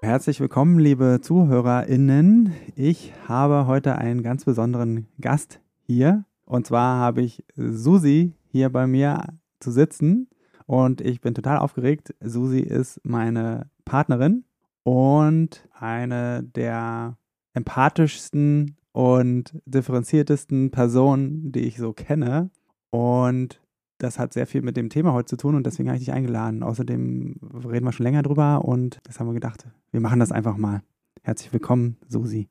Herzlich willkommen, liebe ZuhörerInnen. Ich habe heute einen ganz besonderen Gast hier. Und zwar habe ich Susi hier bei mir zu sitzen. Und ich bin total aufgeregt. Susi ist meine Partnerin und eine der empathischsten und differenziertesten Personen, die ich so kenne. Und das hat sehr viel mit dem Thema heute zu tun und deswegen habe ich dich eingeladen. Außerdem reden wir schon länger drüber und das haben wir gedacht, wir machen das einfach mal. Herzlich willkommen, Susi.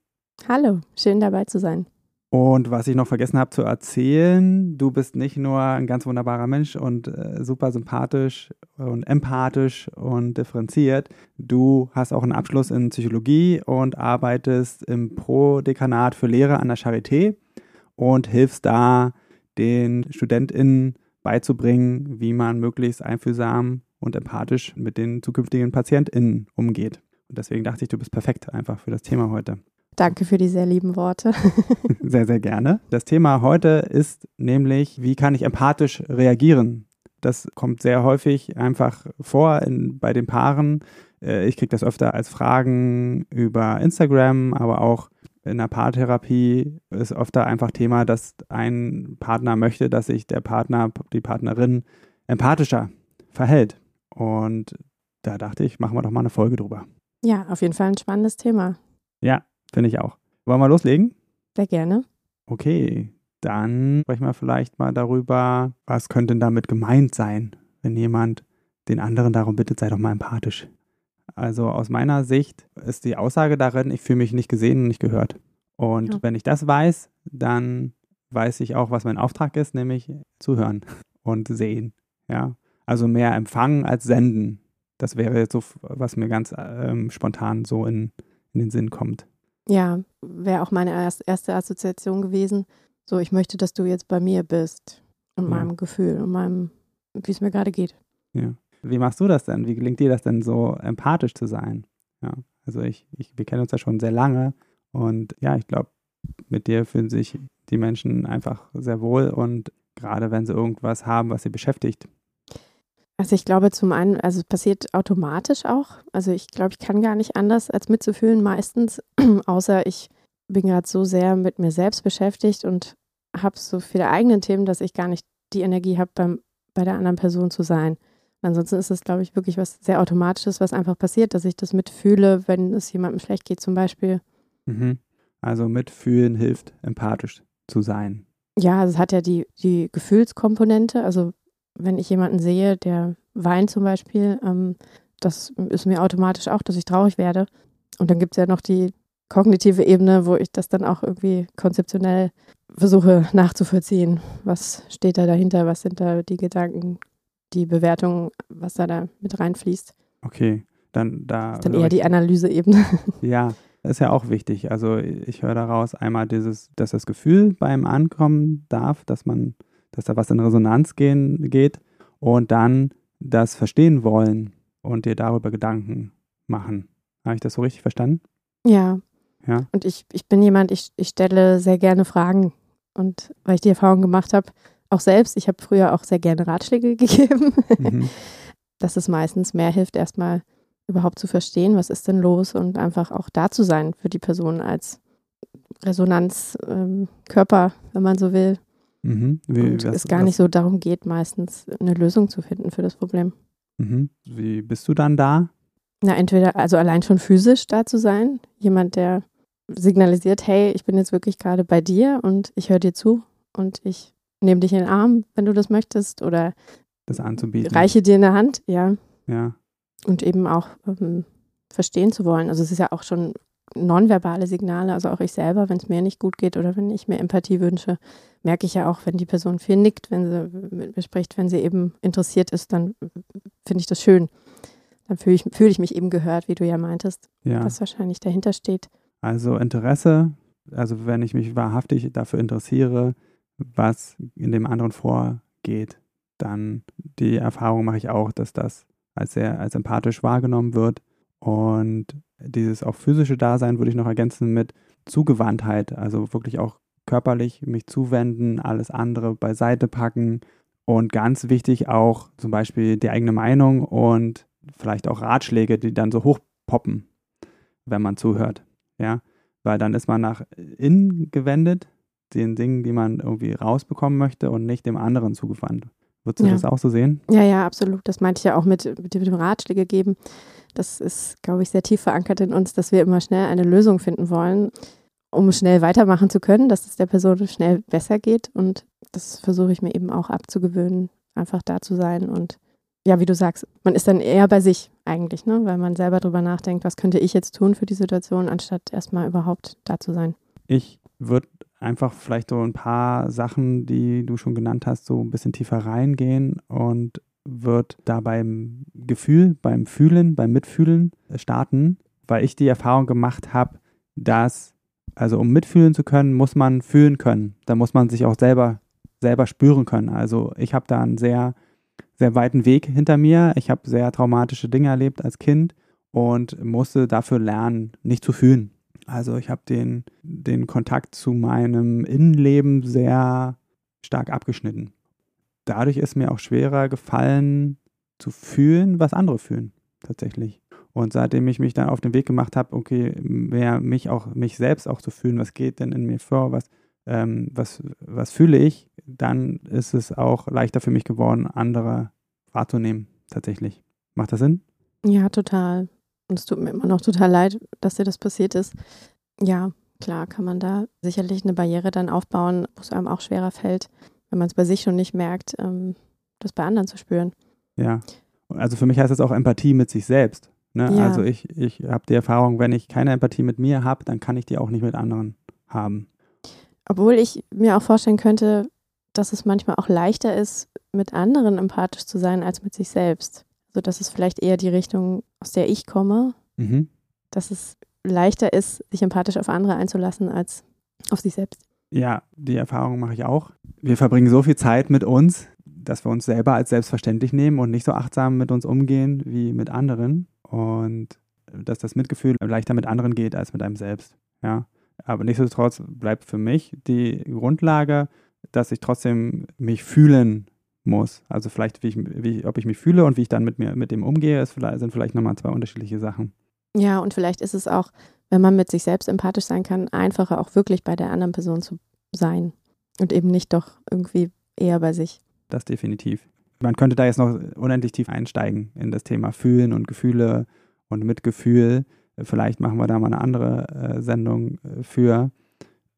Hallo, schön dabei zu sein. Und was ich noch vergessen habe zu erzählen, du bist nicht nur ein ganz wunderbarer Mensch und äh, super sympathisch und empathisch und differenziert. Du hast auch einen Abschluss in Psychologie und arbeitest im Pro-Dekanat für Lehre an der Charité und hilfst da den StudentInnen beizubringen, wie man möglichst einfühlsam und empathisch mit den zukünftigen PatientInnen umgeht. Und deswegen dachte ich, du bist perfekt einfach für das Thema heute. Danke für die sehr lieben Worte. sehr, sehr gerne. Das Thema heute ist nämlich, wie kann ich empathisch reagieren? Das kommt sehr häufig einfach vor in, bei den Paaren. Äh, ich kriege das öfter als Fragen über Instagram, aber auch in der Paartherapie ist öfter einfach Thema, dass ein Partner möchte, dass sich der Partner, die Partnerin empathischer verhält. Und da dachte ich, machen wir doch mal eine Folge drüber. Ja, auf jeden Fall ein spannendes Thema. Ja, finde ich auch. Wollen wir loslegen? Sehr gerne. Okay, dann sprechen wir vielleicht mal darüber, was könnte denn damit gemeint sein, wenn jemand den anderen darum bittet, sei doch mal empathisch. Also aus meiner Sicht ist die Aussage darin, ich fühle mich nicht gesehen und nicht gehört. Und ja. wenn ich das weiß, dann weiß ich auch, was mein Auftrag ist, nämlich zuhören und sehen. Ja, also mehr empfangen als senden. Das wäre jetzt so, was mir ganz ähm, spontan so in, in den Sinn kommt. Ja, wäre auch meine erste Assoziation gewesen. So, ich möchte, dass du jetzt bei mir bist und ja. meinem Gefühl und meinem, wie es mir gerade geht. Ja. Wie machst du das denn? Wie gelingt dir das denn so empathisch zu sein? Ja, also ich, ich wir kennen uns ja schon sehr lange und ja, ich glaube, mit dir fühlen sich die Menschen einfach sehr wohl und gerade wenn sie irgendwas haben, was sie beschäftigt. Also ich glaube zum einen, also es passiert automatisch auch. Also ich glaube, ich kann gar nicht anders als mitzufühlen meistens, außer ich bin gerade so sehr mit mir selbst beschäftigt und habe so viele eigene Themen, dass ich gar nicht die Energie habe, bei der anderen Person zu sein. Ansonsten ist es, glaube ich, wirklich was sehr Automatisches, was einfach passiert, dass ich das mitfühle, wenn es jemandem schlecht geht, zum Beispiel. Mhm. Also mitfühlen hilft, empathisch zu sein. Ja, also es hat ja die, die Gefühlskomponente. Also wenn ich jemanden sehe, der weint zum Beispiel, ähm, das ist mir automatisch auch, dass ich traurig werde. Und dann gibt es ja noch die kognitive Ebene, wo ich das dann auch irgendwie konzeptionell versuche nachzuvollziehen. Was steht da dahinter? Was sind da die Gedanken, die Bewertung, was da, da mit reinfließt. Okay, dann da. Das ist dann eher die Analyseebene. Ja, ist ja auch wichtig. Also ich höre daraus einmal dieses, dass das Gefühl beim Ankommen darf, dass man, dass da was in Resonanz gehen, geht und dann das Verstehen wollen und dir darüber Gedanken machen. Habe ich das so richtig verstanden? Ja. Ja. Und ich, ich bin jemand, ich, ich stelle sehr gerne Fragen. Und weil ich die Erfahrung gemacht habe, auch selbst, ich habe früher auch sehr gerne Ratschläge gegeben, mhm. dass es meistens mehr hilft, erstmal überhaupt zu verstehen, was ist denn los und einfach auch da zu sein für die Person als Resonanzkörper, ähm, wenn man so will. Mhm. Wie, und was, es gar was? nicht so darum geht, meistens eine Lösung zu finden für das Problem. Mhm. Wie bist du dann da? Na, entweder, also allein schon physisch da zu sein, jemand, der signalisiert, hey, ich bin jetzt wirklich gerade bei dir und ich höre dir zu und ich nehme dich in den Arm, wenn du das möchtest, oder das anzubieten. Reiche dir eine Hand, ja. Ja. Und eben auch ähm, verstehen zu wollen. Also es ist ja auch schon nonverbale Signale, also auch ich selber, wenn es mir nicht gut geht oder wenn ich mir Empathie wünsche, merke ich ja auch, wenn die Person viel nickt, wenn sie mit mir spricht, wenn sie eben interessiert ist, dann finde ich das schön. dann fühle ich, fühl ich mich eben gehört, wie du ja meintest, Ja. was wahrscheinlich dahinter steht. Also Interesse, also wenn ich mich wahrhaftig dafür interessiere, was in dem anderen vorgeht, dann die Erfahrung mache ich auch, dass das als sehr als empathisch wahrgenommen wird. Und dieses auch physische Dasein würde ich noch ergänzen mit Zugewandtheit, also wirklich auch körperlich mich zuwenden, alles andere beiseite packen und ganz wichtig auch zum Beispiel die eigene Meinung und vielleicht auch Ratschläge, die dann so hochpoppen, wenn man zuhört. Ja, weil dann ist man nach innen gewendet, den Dingen, die man irgendwie rausbekommen möchte und nicht dem anderen zugewandt. Würdest du Ja. das auch so sehen? Ja, ja, absolut. Das meinte ich ja auch mit, mit dem Ratschläge geben. Das ist, glaube ich, sehr tief verankert in uns, dass wir immer schnell eine Lösung finden wollen, um schnell weitermachen zu können, dass es der Person schnell besser geht. Und das versuche ich mir eben auch abzugewöhnen, einfach da zu sein. Und ja, wie du sagst, man ist dann eher bei sich eigentlich, ne? weil man selber drüber nachdenkt, was könnte ich jetzt tun für die Situation, anstatt erstmal überhaupt da zu sein. Ich würde einfach vielleicht so ein paar Sachen, die du schon genannt hast, so ein bisschen tiefer reingehen und wird da beim Gefühl, beim Fühlen, beim Mitfühlen starten, weil ich die Erfahrung gemacht habe, dass, also um mitfühlen zu können, muss man fühlen können. Da muss man sich auch selber, selber spüren können. Also ich habe da einen sehr, sehr weiten Weg hinter mir. Ich habe sehr traumatische Dinge erlebt als Kind und musste dafür lernen, nicht zu fühlen. Also ich habe den, den Kontakt zu meinem Innenleben sehr stark abgeschnitten. Dadurch ist mir auch schwerer gefallen zu fühlen, was andere fühlen, tatsächlich. Und seitdem ich mich dann auf den Weg gemacht habe, okay, mehr mich auch, mich selbst auch zu fühlen, was geht denn in mir vor, was, ähm, was, was fühle ich, dann ist es auch leichter für mich geworden, andere wahrzunehmen, tatsächlich. Macht das Sinn? Ja, total. Und es tut mir immer noch total leid, dass dir das passiert ist. Ja, klar kann man da sicherlich eine Barriere dann aufbauen, wo es einem auch schwerer fällt, wenn man es bei sich schon nicht merkt, ähm, das bei anderen zu spüren. Ja. Also für mich heißt das auch Empathie mit sich selbst. Ne? Ja. Also ich, ich habe die Erfahrung, wenn ich keine Empathie mit mir habe, dann kann ich die auch nicht mit anderen haben. Obwohl ich mir auch vorstellen könnte, dass es manchmal auch leichter ist, mit anderen empathisch zu sein als mit sich selbst. Also dass es vielleicht eher die Richtung, aus der ich komme, Mhm. dass es leichter ist, sich empathisch auf andere einzulassen als auf sich selbst. Ja, die Erfahrung mache ich auch. Wir verbringen so viel Zeit mit uns, dass wir uns selber als selbstverständlich nehmen und nicht so achtsam mit uns umgehen wie mit anderen. Und dass das Mitgefühl leichter mit anderen geht als mit einem selbst. Ja. Aber nichtsdestotrotz bleibt für mich die Grundlage, dass ich trotzdem mich fühlen muss. Also vielleicht, wie ich, wie, ob ich mich fühle und wie ich dann mit mir mit dem umgehe, ist vielleicht, sind vielleicht nochmal zwei unterschiedliche Sachen. Ja, und vielleicht ist es auch, wenn man mit sich selbst empathisch sein kann, einfacher auch wirklich bei der anderen Person zu sein und eben nicht doch irgendwie eher bei sich. Das definitiv. Man könnte da jetzt noch unendlich tief einsteigen in das Thema Fühlen und Gefühle und Mitgefühl. Vielleicht machen wir da mal eine andere äh, Sendung äh, für.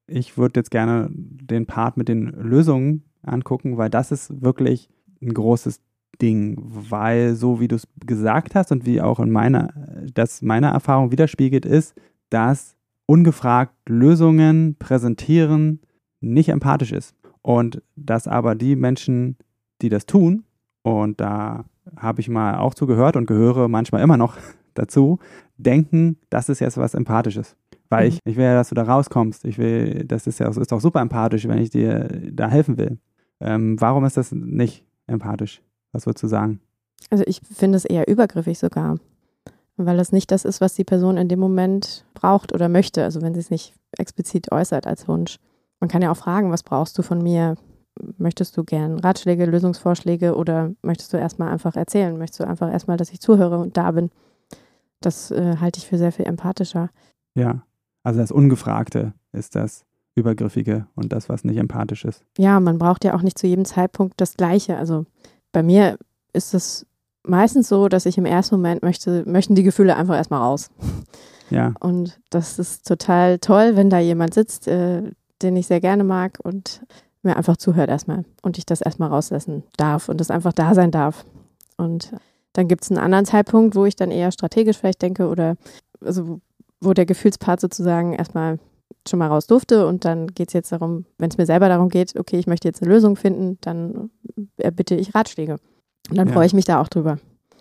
Ich würde jetzt gerne den Part mit den Lösungen angucken, weil das ist wirklich ein großes Ding, weil so wie du es gesagt hast und wie auch in meiner, das meiner Erfahrung widerspiegelt, ist, dass ungefragt Lösungen präsentieren nicht empathisch ist. Und dass aber die Menschen, die das tun, und da habe ich mal auch zugehört und gehöre manchmal immer noch dazu, denken, das ist jetzt was Empathisches. Weil Mhm. ich, ich will ja, dass du da rauskommst. Ich will, das ist ja ist doch super empathisch, wenn ich dir da helfen will. Ähm, warum ist das nicht empathisch? Was würdest du sagen? Also ich finde es eher übergriffig sogar, weil es nicht das ist, was die Person in dem Moment braucht oder möchte. Also wenn sie es nicht explizit äußert als Wunsch. Man kann ja auch fragen, was brauchst du von mir? Möchtest du gern Ratschläge, Lösungsvorschläge oder möchtest du erstmal einfach erzählen? Möchtest du einfach erstmal, dass ich zuhöre und da bin? Das äh, halte ich für sehr viel empathischer. Ja, also das Ungefragte ist das Übergriffige und das, was nicht empathisch ist. Ja, man braucht ja auch nicht zu jedem Zeitpunkt das Gleiche. Also bei mir ist es meistens so, dass ich im ersten Moment möchte, möchten die Gefühle einfach erstmal raus. Ja, Und das ist total toll, wenn da jemand sitzt, äh, den ich sehr gerne mag und mir einfach zuhört erstmal und ich das erstmal rauslassen darf und das einfach da sein darf. Und dann gibt es einen anderen Zeitpunkt, wo ich dann eher strategisch vielleicht denke oder also wo der Gefühlspart sozusagen erstmal schon mal raus durfte und dann geht es jetzt darum, wenn es mir selber darum geht, okay, ich möchte jetzt eine Lösung finden, dann erbitte ich Ratschläge. Und dann Ja. freue ich mich da auch drüber.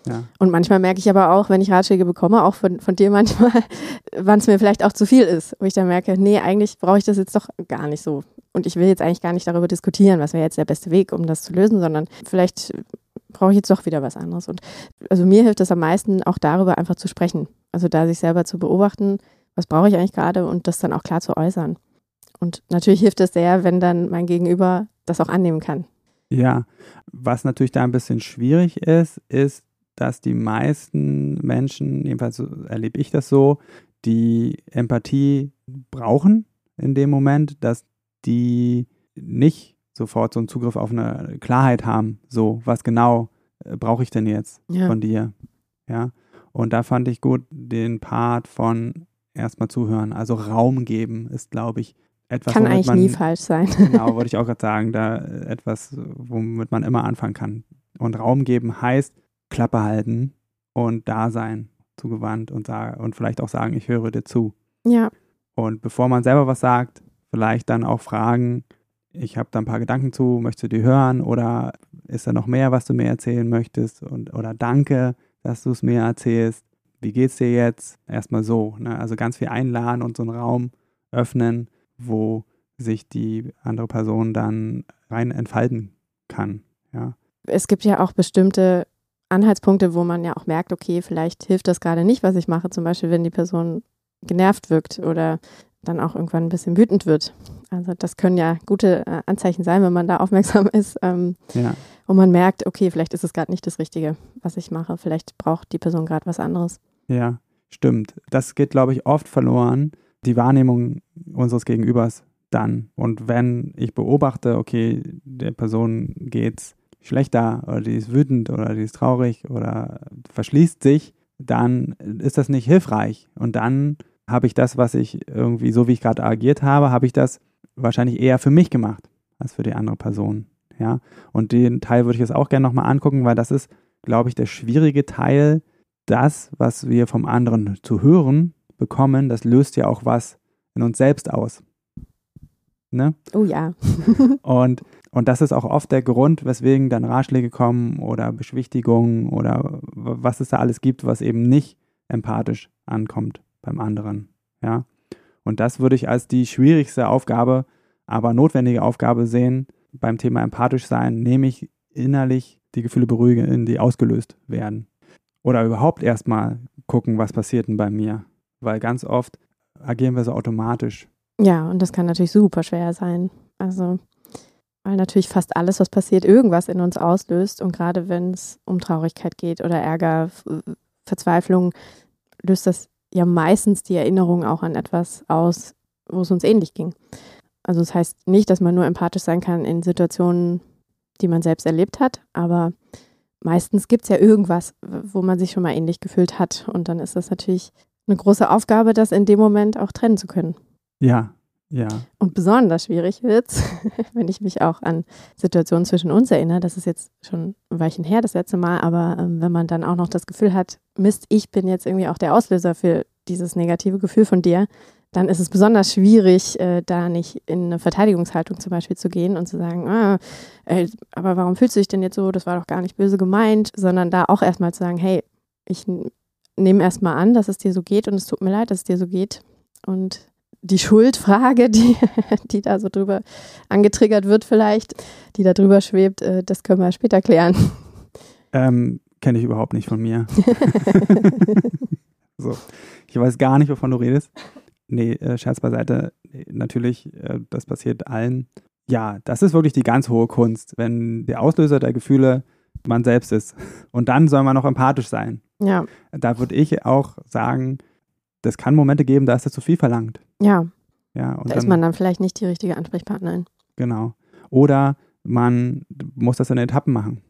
Ja. Und manchmal merke ich aber auch, wenn ich Ratschläge bekomme, auch von, von dir manchmal, wann es mir vielleicht auch zu viel ist, wo ich dann merke, nee, eigentlich brauche ich das jetzt doch gar nicht so. Und ich will jetzt eigentlich gar nicht darüber diskutieren, was wäre jetzt der beste Weg, um das zu lösen, sondern vielleicht brauche ich jetzt doch wieder was anderes. Und also mir hilft es am meisten, auch darüber einfach zu sprechen. Also da sich selber zu beobachten, was brauche ich eigentlich gerade und das dann auch klar zu äußern. Und natürlich hilft es sehr, wenn dann mein Gegenüber das auch annehmen kann. Ja, was natürlich da ein bisschen schwierig ist, ist, dass die meisten Menschen, jedenfalls erlebe ich das so, die Empathie brauchen in dem Moment, dass die nicht sofort so einen Zugriff auf eine Klarheit haben, so was genau äh, brauche ich denn jetzt Ja. von dir, ja. Und da fand ich gut den Part von erstmal zuhören, also Raum geben ist, glaube ich, etwas, Kann eigentlich man nie falsch sein. Genau, wollte ich auch gerade sagen, da äh, etwas, womit man immer anfangen kann. Und Raum geben heißt Klappe halten und da sein, zugewandt und, und vielleicht auch sagen, ich höre dir zu. Ja, Und bevor man selber was sagt, vielleicht dann auch fragen, ich habe da ein paar Gedanken zu, möchtest du die hören oder ist da noch mehr, was du mir erzählen möchtest? Und, oder danke, dass du es mir erzählst. Wie geht's dir jetzt? Erstmal so. Ne? Also ganz viel einladen und so einen Raum öffnen, wo sich die andere Person dann rein entfalten kann. Ja, es gibt ja auch bestimmte Anhaltspunkte, wo man ja auch merkt, okay, vielleicht hilft das gerade nicht, was ich mache. Zum Beispiel, wenn die Person genervt wirkt oder dann auch irgendwann ein bisschen wütend wird. Also das können ja gute äh, Anzeichen sein, wenn man da aufmerksam ist ähm, ja, und man merkt, okay, vielleicht ist es gerade nicht das Richtige, was ich mache. Vielleicht braucht die Person gerade was anderes. Ja, stimmt. Das geht, glaube ich, oft verloren, die Wahrnehmung unseres Gegenübers dann. Und wenn ich beobachte, okay, der Person geht's schlechter oder die ist wütend oder die ist traurig oder verschließt sich, dann ist das nicht hilfreich. Und dann habe ich das, was ich irgendwie, so wie ich gerade agiert habe, habe ich das wahrscheinlich eher für mich gemacht als für die andere Person. Ja, und den Teil würde ich jetzt auch gerne nochmal angucken, weil das ist, glaube ich, der schwierige Teil. Das, was wir vom anderen zu hören bekommen, das löst ja auch was in uns selbst aus. Ne? Oh ja. Und, und das ist auch oft der Grund, weswegen dann Ratschläge kommen oder Beschwichtigungen oder was es da alles gibt, was eben nicht empathisch ankommt beim anderen. Ja. Und das würde ich als die schwierigste Aufgabe, aber notwendige Aufgabe sehen beim Thema empathisch sein, nämlich innerlich die Gefühle beruhigen, die ausgelöst werden. Oder überhaupt erstmal gucken, was passiert denn bei mir. Weil ganz oft agieren wir so automatisch. Ja, und das kann natürlich super schwer sein. Also, weil natürlich fast alles, was passiert, irgendwas in uns auslöst. Und gerade wenn es um Traurigkeit geht oder Ärger, Verzweiflung, löst das ja meistens die Erinnerung auch an etwas aus, wo es uns ähnlich ging. Also das heißt nicht, dass man nur empathisch sein kann in Situationen, die man selbst erlebt hat, aber meistens gibt es ja irgendwas, wo man sich schon mal ähnlich gefühlt hat. Und dann ist das natürlich eine große Aufgabe, das in dem Moment auch trennen zu können. Ja, ja, Und besonders schwierig wird's, wenn ich mich auch an Situationen zwischen uns erinnere. Das ist jetzt schon ein Weilchen her, das letzte Mal, aber ähm, wenn man dann auch noch das Gefühl hat, Mist, ich bin jetzt irgendwie auch der Auslöser für dieses negative Gefühl von dir, dann ist es besonders schwierig, äh, da nicht in eine Verteidigungshaltung zum Beispiel zu gehen und zu sagen, ah, ey, aber warum fühlst du dich denn jetzt so? Das war doch gar nicht böse gemeint, sondern da auch erstmal zu sagen, hey, ich nehme erstmal an, dass es dir so geht und es tut mir leid, dass es dir so geht. Und die Schuldfrage, die, die da so drüber angetriggert wird vielleicht, die da drüber schwebt, äh, das können wir später klären. Ähm, Kenne ich überhaupt nicht von mir. so. Ich weiß gar nicht, wovon du redest. Nee, äh, Scherz beiseite. Nee, natürlich, äh, das passiert allen. Ja, das ist wirklich die ganz hohe Kunst, wenn der Auslöser der Gefühle man selbst ist. Und dann soll man noch empathisch sein. Ja, Da würde ich auch sagen, das kann Momente geben, da ist das zu viel verlangt. ja, Ja, und da dann, ist man dann vielleicht nicht die richtige Ansprechpartnerin. Genau. Oder man muss das in Etappen machen.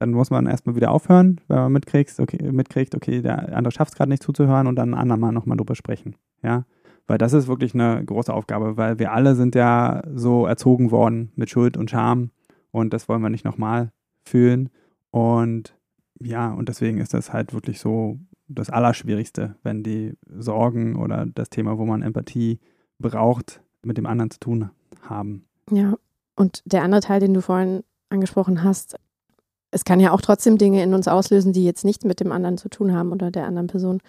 Dann muss man erstmal wieder aufhören, wenn man mitkriegt, okay, mitkriegt, okay, der andere schafft es gerade nicht zuzuhören und dann ein andermal nochmal drüber sprechen. Ja. Weil das ist wirklich eine große Aufgabe, weil wir alle sind ja so erzogen worden mit Schuld und Scham und das wollen wir nicht nochmal fühlen. Und ja, und deswegen ist das halt wirklich so das Allerschwierigste, wenn die Sorgen oder das Thema, wo man Empathie braucht, mit dem anderen zu tun haben. Ja, und der andere Teil, den du vorhin angesprochen hast, es kann ja auch trotzdem Dinge in uns auslösen, die jetzt nichts mit dem anderen zu tun haben oder der anderen Person.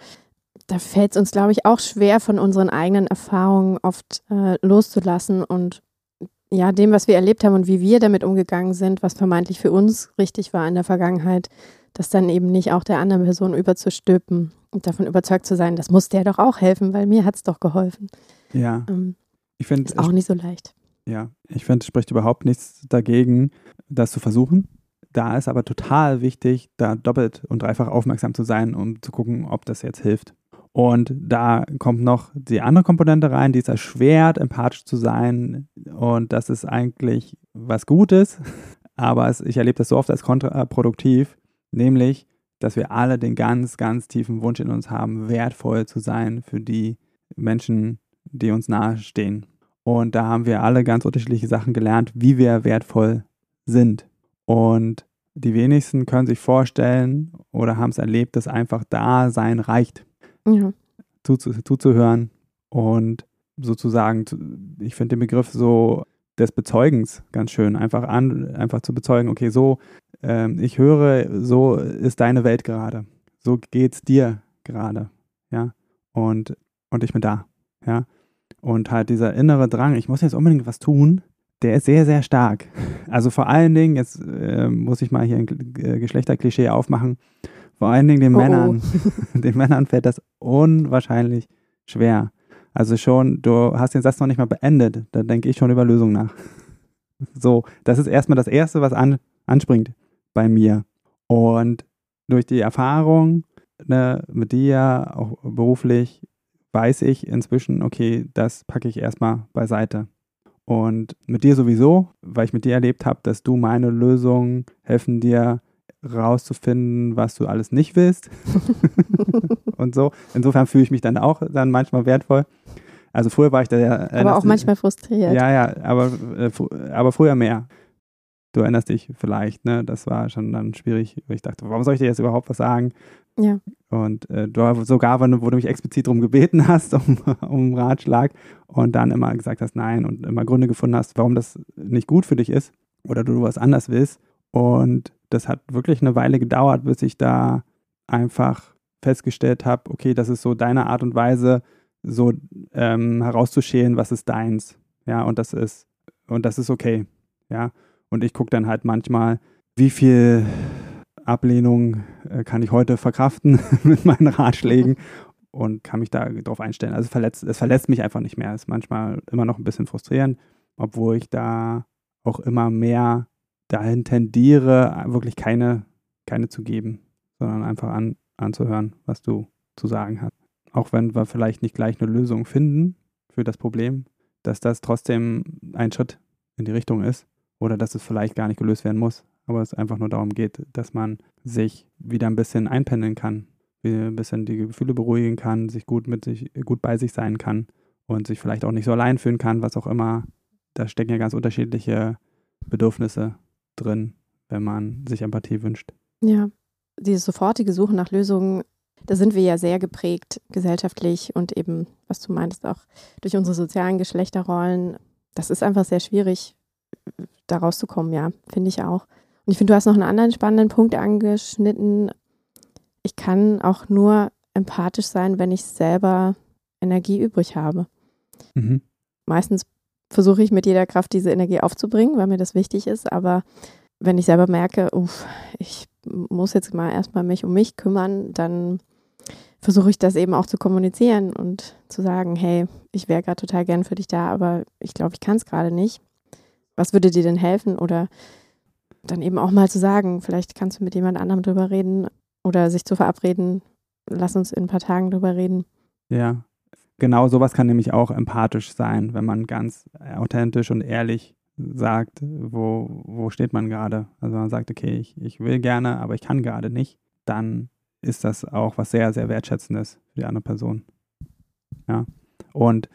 Da fällt es uns, glaube ich, auch schwer, von unseren eigenen Erfahrungen oft äh, loszulassen und ja, dem, was wir erlebt haben und wie wir damit umgegangen sind, was vermeintlich für uns richtig war in der Vergangenheit, das dann eben nicht auch der anderen Person überzustülpen und davon überzeugt zu sein, das muss der doch auch helfen, weil mir hat es doch geholfen. Ja. Ähm, ich finde. Ist auch nicht so leicht. Ja, ich finde, es spricht überhaupt nichts dagegen, das zu versuchen. Da ist aber total wichtig, da doppelt und dreifach aufmerksam zu sein, um zu gucken, ob das jetzt hilft. Und da kommt noch die andere Komponente rein, die es erschwert, empathisch zu sein. Und das ist eigentlich was Gutes, aber es, ich erlebe das so oft als kontraproduktiv, nämlich, dass wir alle den ganz, ganz tiefen Wunsch in uns haben, wertvoll zu sein für die Menschen, die uns nahestehen. Und da haben wir alle ganz unterschiedliche Sachen gelernt, wie wir wertvoll sind. Und die wenigsten können sich vorstellen oder haben es erlebt, dass einfach Dasein reicht. Ja. zuzuhören und sozusagen, ich finde den Begriff so des Bezeugens ganz schön, einfach an, einfach zu bezeugen, okay, so, ähm, ich höre, so ist deine Welt gerade, so geht's dir gerade, ja, und, und ich bin da, ja, und halt dieser innere Drang, ich muss jetzt unbedingt was tun, der ist sehr, sehr stark. Also vor allen Dingen, jetzt äh, muss ich mal hier ein äh, Geschlechterklischee aufmachen, vor allen Dingen den oh, oh. Männern. Oh. den Männern fällt das unwahrscheinlich schwer. Also schon, du hast den Satz noch nicht mal beendet, da denke ich schon über Lösungen nach. So, das ist erstmal das Erste, was an, anspringt bei mir. Und durch die Erfahrung ne, mit dir, auch beruflich, weiß ich inzwischen, okay, das packe ich erstmal beiseite. Und mit dir sowieso, weil ich mit dir erlebt habe, dass du meine Lösungen helfen dir rauszufinden, was du alles nicht willst. und so. Insofern fühle ich mich dann auch dann manchmal wertvoll. Also früher war ich da ja. Aber auch manchmal frustriert. Ja, ja, aber, äh, aber früher mehr. Du erinnerst dich vielleicht, ne? Das war schon dann schwierig, weil ich dachte, warum soll ich dir jetzt überhaupt was sagen? Ja. Und äh, du sogar, wo du mich explizit darum gebeten hast, um, um Ratschlag und dann immer gesagt hast, nein und immer Gründe gefunden hast, warum das nicht gut für dich ist oder du was anders willst. Und das hat wirklich eine Weile gedauert, bis ich da einfach festgestellt habe, okay, das ist so deine Art und Weise, so ähm, herauszuschälen, was ist deins. Ja, und das ist, und das ist okay. Ja. Und ich gucke dann halt manchmal, wie viel Ablehnung äh, kann ich heute verkraften mit meinen Ratschlägen und kann mich da drauf einstellen. Also verletzt, es verletzt mich einfach nicht mehr. Es ist manchmal immer noch ein bisschen frustrierend, obwohl ich da auch immer mehr dahin tendiere, wirklich keine, keine zu geben, sondern einfach an, anzuhören, was du zu sagen hast. Auch wenn wir vielleicht nicht gleich eine Lösung finden für das Problem, dass das trotzdem ein Schritt in die Richtung ist oder dass es vielleicht gar nicht gelöst werden muss, aber es einfach nur darum geht, dass man sich wieder ein bisschen einpendeln kann, ein bisschen die Gefühle beruhigen kann, sich gut mit sich, gut bei sich sein kann und sich vielleicht auch nicht so allein fühlen kann, was auch immer. Da stecken ja ganz unterschiedliche Bedürfnisse drin, wenn man sich Empathie wünscht. Ja, diese sofortige Suche nach Lösungen, da sind wir ja sehr geprägt gesellschaftlich und eben, was du meinst, auch durch unsere sozialen Geschlechterrollen. Das ist einfach sehr schwierig, da rauszukommen, ja, finde ich auch. Und ich finde, du hast noch einen anderen spannenden Punkt angeschnitten. Ich kann auch nur empathisch sein, wenn ich selber Energie übrig habe. Mhm. Meistens versuche ich mit jeder Kraft diese Energie aufzubringen, weil mir das wichtig ist. Aber wenn ich selber merke, uff, ich muss jetzt mal erstmal mich um mich kümmern, dann versuche ich das eben auch zu kommunizieren und zu sagen, hey, ich wäre gerade total gern für dich da, aber ich glaube, ich kann es gerade nicht. Was würde dir denn helfen? Oder dann eben auch mal zu sagen, vielleicht kannst du mit jemand anderem drüber reden oder sich zu verabreden, lass uns in ein paar Tagen drüber reden. Ja, genau sowas kann nämlich auch empathisch sein, wenn man ganz authentisch und ehrlich sagt, wo, wo steht man gerade. Also man sagt, okay, ich, ich will gerne, aber ich kann gerade nicht, dann ist das auch was sehr, sehr Wertschätzendes für die andere Person. Ja. Und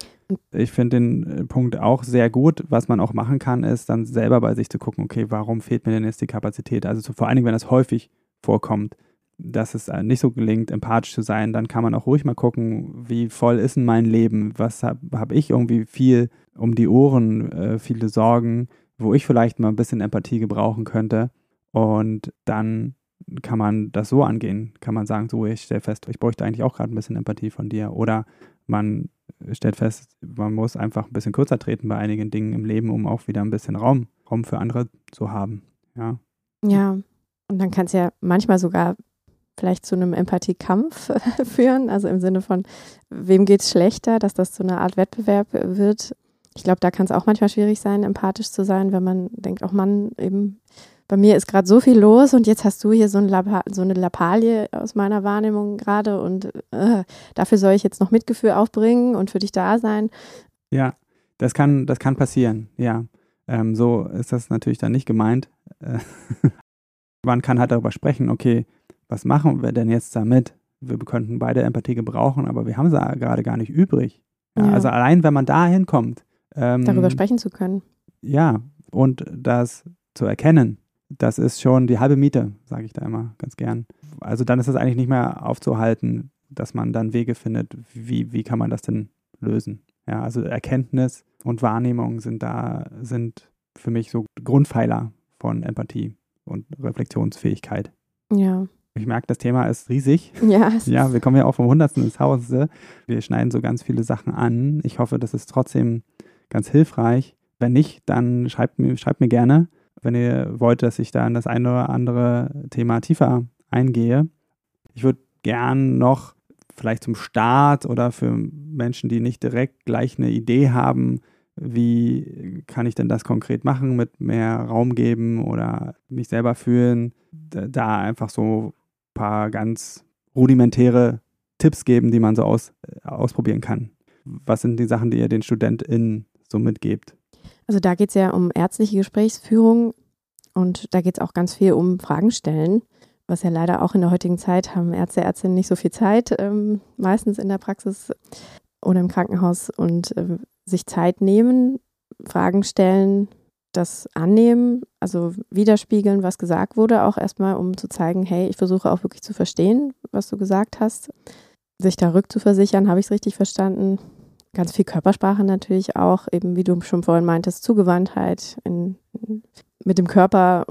ich finde den Punkt auch sehr gut. Was man auch machen kann, ist dann selber bei sich zu gucken, okay, warum fehlt mir denn jetzt die Kapazität? Also vor allen Dingen, wenn das häufig vorkommt, dass es nicht so gelingt, empathisch zu sein, dann kann man auch ruhig mal gucken, wie voll ist denn mein Leben? Was habe hab ich irgendwie viel um die Ohren, äh, viele Sorgen, wo ich vielleicht mal ein bisschen Empathie gebrauchen könnte. Und dann kann man das so angehen. Kann man sagen, so, ich stelle fest, ich bräuchte eigentlich auch gerade ein bisschen Empathie von dir. Oder man stellt fest, man muss einfach ein bisschen kürzer treten bei einigen Dingen im Leben, um auch wieder ein bisschen Raum, Raum für andere zu haben. Ja. Ja. Und dann kann es ja manchmal sogar vielleicht zu einem Empathiekampf führen, also im Sinne von, wem geht es schlechter, dass das zu einer Art Wettbewerb wird. Ich glaube, da kann es auch manchmal schwierig sein, empathisch zu sein, wenn man denkt, oh Mann, eben bei mir ist gerade so viel los und jetzt hast du hier so, ein so eine Lappalie aus meiner Wahrnehmung gerade und äh, dafür soll ich jetzt noch Mitgefühl aufbringen und für dich da sein. Ja, das kann, das kann passieren, ja. Ähm, so ist das natürlich dann nicht gemeint. Äh, man kann halt darüber sprechen, okay, was machen wir denn jetzt damit? Wir könnten beide Empathie gebrauchen, aber wir haben sie gerade gar nicht übrig. Ja, ja. Also allein, wenn man da hinkommt. Ähm, darüber sprechen zu können. Ja, und das zu erkennen, das ist schon die halbe Miete, sage ich da immer ganz gern. Also dann ist es eigentlich nicht mehr aufzuhalten, dass man dann Wege findet, wie, wie kann man das denn lösen. Ja, also Erkenntnis und Wahrnehmung sind da, sind für mich so Grundpfeiler von Empathie und Reflexionsfähigkeit. Ja. Ich merke, das Thema ist riesig. Ja. Ja, wir kommen ja auch vom Hundertsten ins Haus. Wir schneiden so ganz viele Sachen an. Ich hoffe, das ist trotzdem ganz hilfreich. Wenn nicht, dann schreibt mir, schreibt mir gerne wenn ihr wollt, dass ich da in das eine oder andere Thema tiefer eingehe. Ich würde gern noch vielleicht zum Start oder für Menschen, die nicht direkt gleich eine Idee haben, wie kann ich denn das konkret machen, mit mehr Raum geben oder mich selber fühlen, da einfach so paar ganz rudimentäre Tipps geben, die man so aus, ausprobieren kann. Was sind die Sachen, die ihr den StudentInnen so mitgebt? Also da geht es ja um ärztliche Gesprächsführung und da geht es auch ganz viel um Fragen stellen, was ja leider auch in der heutigen Zeit haben Ärzte, Ärztinnen nicht so viel Zeit, ähm, meistens in der Praxis oder im Krankenhaus und äh, sich Zeit nehmen, Fragen stellen, das annehmen, also widerspiegeln, was gesagt wurde, auch erstmal, um zu zeigen, hey, ich versuche auch wirklich zu verstehen, was du gesagt hast. Sich da rückzuversichern, habe ich es richtig verstanden? ganz viel Körpersprache natürlich auch, eben wie du schon vorhin meintest, Zugewandtheit, in, mit dem Körper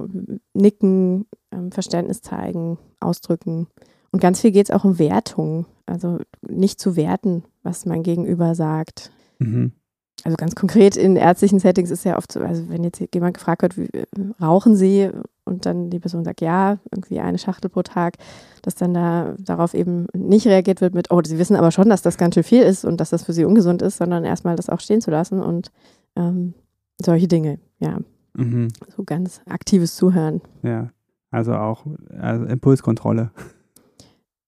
nicken, ähm, Verständnis zeigen, ausdrücken. Und ganz viel geht es auch um Wertung, also nicht zu werten, was mein Gegenüber sagt. Mhm. Also ganz konkret in ärztlichen Settings ist ja oft so, also wenn jetzt jemand gefragt wird, wie, rauchen Sie und dann die Person sagt, ja, irgendwie eine Schachtel pro Tag, dass dann da darauf eben nicht reagiert wird mit, oh, Sie wissen aber schon, dass das ganz schön viel ist und dass das für Sie ungesund ist, sondern erstmal das auch stehen zu lassen und ähm, solche Dinge, ja. Mhm. So ganz aktives Zuhören. Ja, also auch also Impulskontrolle.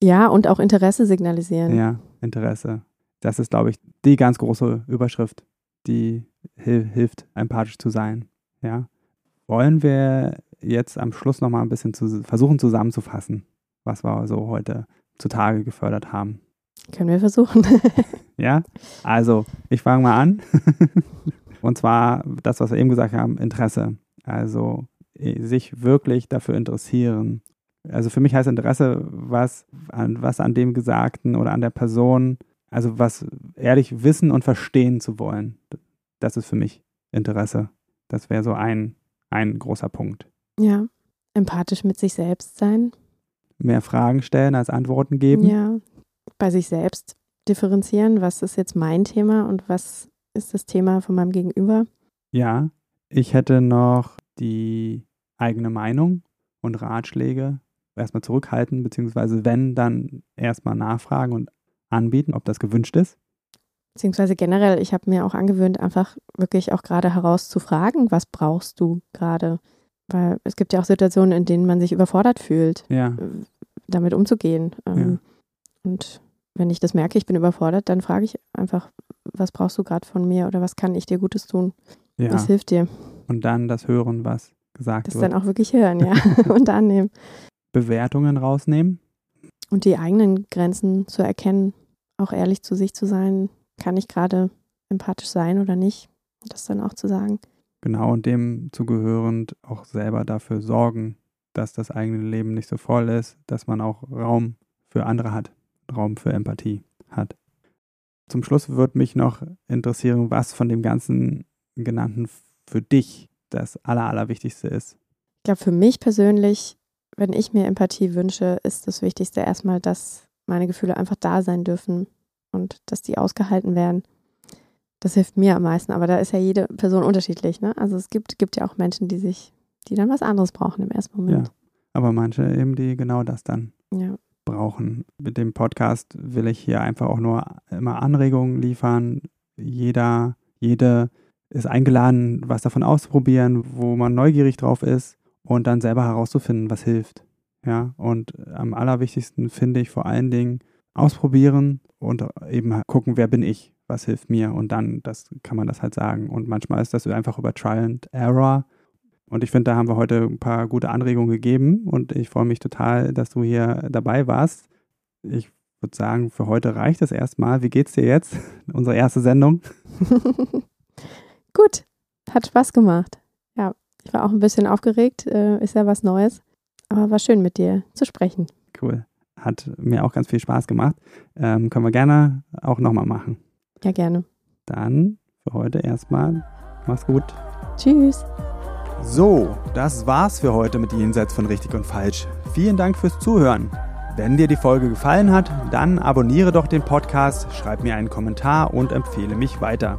Ja, und auch Interesse signalisieren. Ja, Interesse. Das ist, glaube ich, die ganz große Überschrift die hil hilft, empathisch zu sein. Ja. Wollen wir jetzt am Schluss nochmal ein bisschen zu, versuchen zusammenzufassen, was wir so heute zutage gefördert haben? Können wir versuchen. ja, also ich fange mal an. Und zwar das, was wir eben gesagt haben, Interesse. Also sich wirklich dafür interessieren. Also für mich heißt Interesse, was an, was an dem Gesagten oder an der Person also was ehrlich wissen und verstehen zu wollen, das ist für mich Interesse. Das wäre so ein, ein großer Punkt. Ja, empathisch mit sich selbst sein. Mehr Fragen stellen als Antworten geben. Ja, bei sich selbst differenzieren, was ist jetzt mein Thema und was ist das Thema von meinem Gegenüber. Ja, ich hätte noch die eigene Meinung und Ratschläge erstmal zurückhalten, beziehungsweise wenn, dann erstmal nachfragen und anbieten, ob das gewünscht ist? Beziehungsweise generell, ich habe mir auch angewöhnt, einfach wirklich auch gerade herauszufragen, was brauchst du gerade? Weil es gibt ja auch Situationen, in denen man sich überfordert fühlt, ja. Äh, damit umzugehen. Ähm, ja. Und wenn ich das merke, ich bin überfordert, dann frage ich einfach, was brauchst du gerade von mir oder was kann ich dir Gutes tun? Ja. Was hilft dir? Und dann das Hören, was gesagt das wird. Das dann auch wirklich hören, ja, und annehmen. Bewertungen rausnehmen? Und die eigenen Grenzen zu erkennen, auch ehrlich zu sich zu sein, kann ich gerade empathisch sein oder nicht, das dann auch zu sagen. Genau, und dem zugehörend auch selber dafür sorgen, dass das eigene Leben nicht so voll ist, dass man auch Raum für andere hat, Raum für Empathie hat. Zum Schluss würde mich noch interessieren, was von dem ganzen genannten für dich das Aller, Allerwichtigste ist. glaube, für mich persönlich, wenn ich mir Empathie wünsche, ist das Wichtigste erstmal, dass meine Gefühle einfach da sein dürfen und dass die ausgehalten werden. Das hilft mir am meisten, aber da ist ja jede Person unterschiedlich. Ne? Also es gibt, gibt ja auch Menschen, die sich, die dann was anderes brauchen im ersten Moment. Ja, aber manche eben, die genau das dann Ja. brauchen. Mit dem Podcast will ich hier einfach auch nur immer Anregungen liefern. Jeder, jede ist eingeladen, was davon auszuprobieren, wo man neugierig drauf ist und dann selber herauszufinden, was hilft. Ja, und am allerwichtigsten finde ich vor allen Dingen ausprobieren und eben gucken, wer bin ich, was hilft mir und dann das kann man das halt sagen. Und manchmal ist das einfach über Trial and Error. Und ich finde, da haben wir heute ein paar gute Anregungen gegeben und ich freue mich total, dass du hier dabei warst. Ich würde sagen, für heute reicht es erstmal. Wie geht's dir jetzt? Unsere erste Sendung. Gut, hat Spaß gemacht. Ich war auch ein bisschen aufgeregt, äh, ist ja was Neues. Aber war schön mit dir zu sprechen. Cool. Hat mir auch ganz viel Spaß gemacht. Ähm, können wir gerne auch nochmal machen. Ja, gerne. Dann für heute erstmal. Mach's gut. Tschüss. So, das war's für heute mit Jenseits von Richtig und Falsch. Vielen Dank fürs Zuhören. Wenn dir die Folge gefallen hat, dann abonniere doch den Podcast, schreib mir einen Kommentar und empfehle mich weiter.